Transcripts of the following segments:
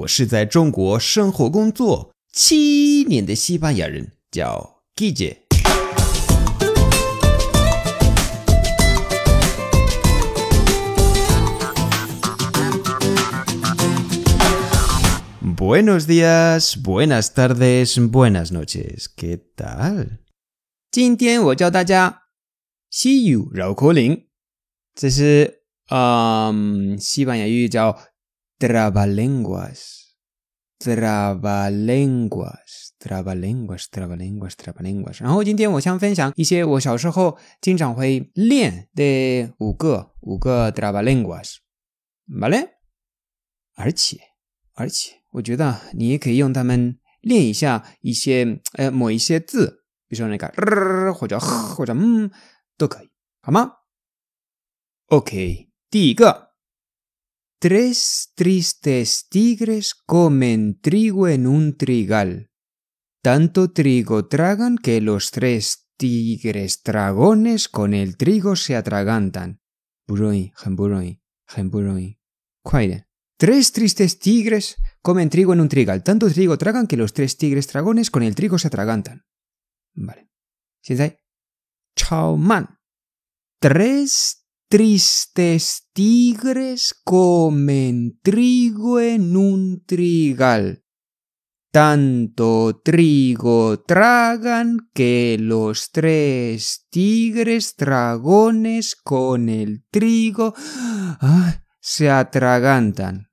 我是在中国生活工作七年的西班牙人，叫 Guille。Buenos días, buenas tardes, buenas noches. ¿Qué tal? 今天我教大家西语绕口令，这是嗯西班牙语叫 trabalenguas。trabalenguas, trabalenguas, trabalenguas, trabalenguas。然后今天我想分享一些我小时候经常会练的五个五个 trabalenguas，¿vale？而且而且，我觉得你也可以用它们练一下一些呃某一些字，比如说那个或者或者嗯都可以，好吗？OK，第一个。Tres tristes tigres comen trigo en un trigal. Tanto trigo tragan que los tres tigres dragones con el trigo se atragantan. Buroi, buroi, buroi. Tres tristes tigres comen trigo en un trigal. Tanto trigo tragan que los tres tigres dragones con el trigo se atragantan. Vale. Chao man. Tres Tristes tigres comen trigo en un trigal. Tanto trigo tragan que los tres tigres dragones con el trigo ah, se atragantan.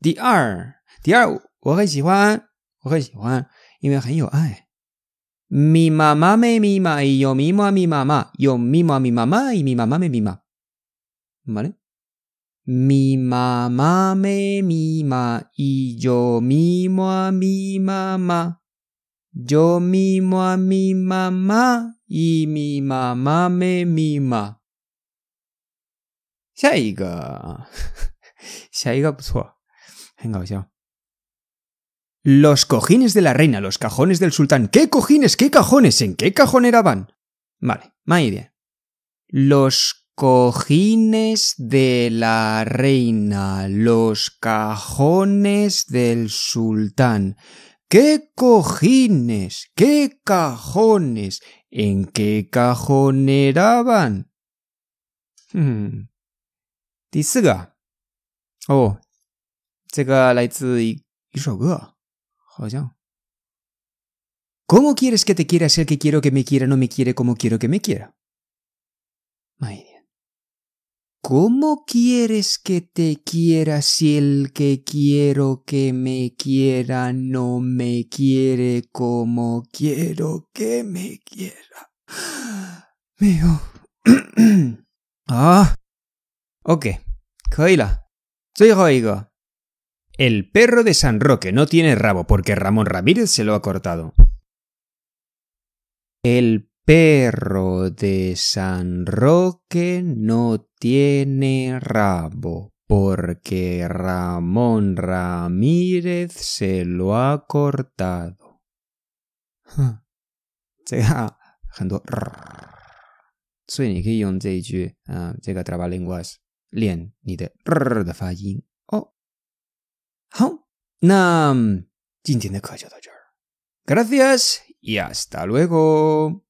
第二，第二，我很喜欢，我很喜欢，因为很有爱。 咪妈妈咪咪妈咪哟咪妈咪妈妈哟咪妈咪妈妈咪咪妈妈咪咪妈，妈嘞？咪妈妈咪咪妈咪哟咪妈咪妈妈，哟咪妈咪妈妈咪咪妈妈咪咪妈。下一个，下一个不错，很搞笑。los cojines de la reina, los cajones del sultán. ¿Qué cojines? ¿Qué cajones? ¿En qué cajón van? Vale, más idea. Los cojines de la reina, los cajones del sultán. ¿Qué cojines? ¿Qué cajones? ¿En qué cajón Hmm. 第四个，哦，这个来自一一首歌。 好像。¿Cómo quieres que te quiera si el que quiero que me quiera no me quiere como quiero que me quiera? ¿Cómo quieres que te quiera si el que quiero que me quiera no me quiere como quiero que me quiera? Mío. ah. Ok. 可以了。最后一个。 el perro de San Roque no tiene rabo porque Ramón Ramírez se lo ha cortado. El perro de San Roque no tiene rabo porque Ramón Ramírez se lo ha cortado. 好，那今天的课就到这儿。Gracias y hasta luego.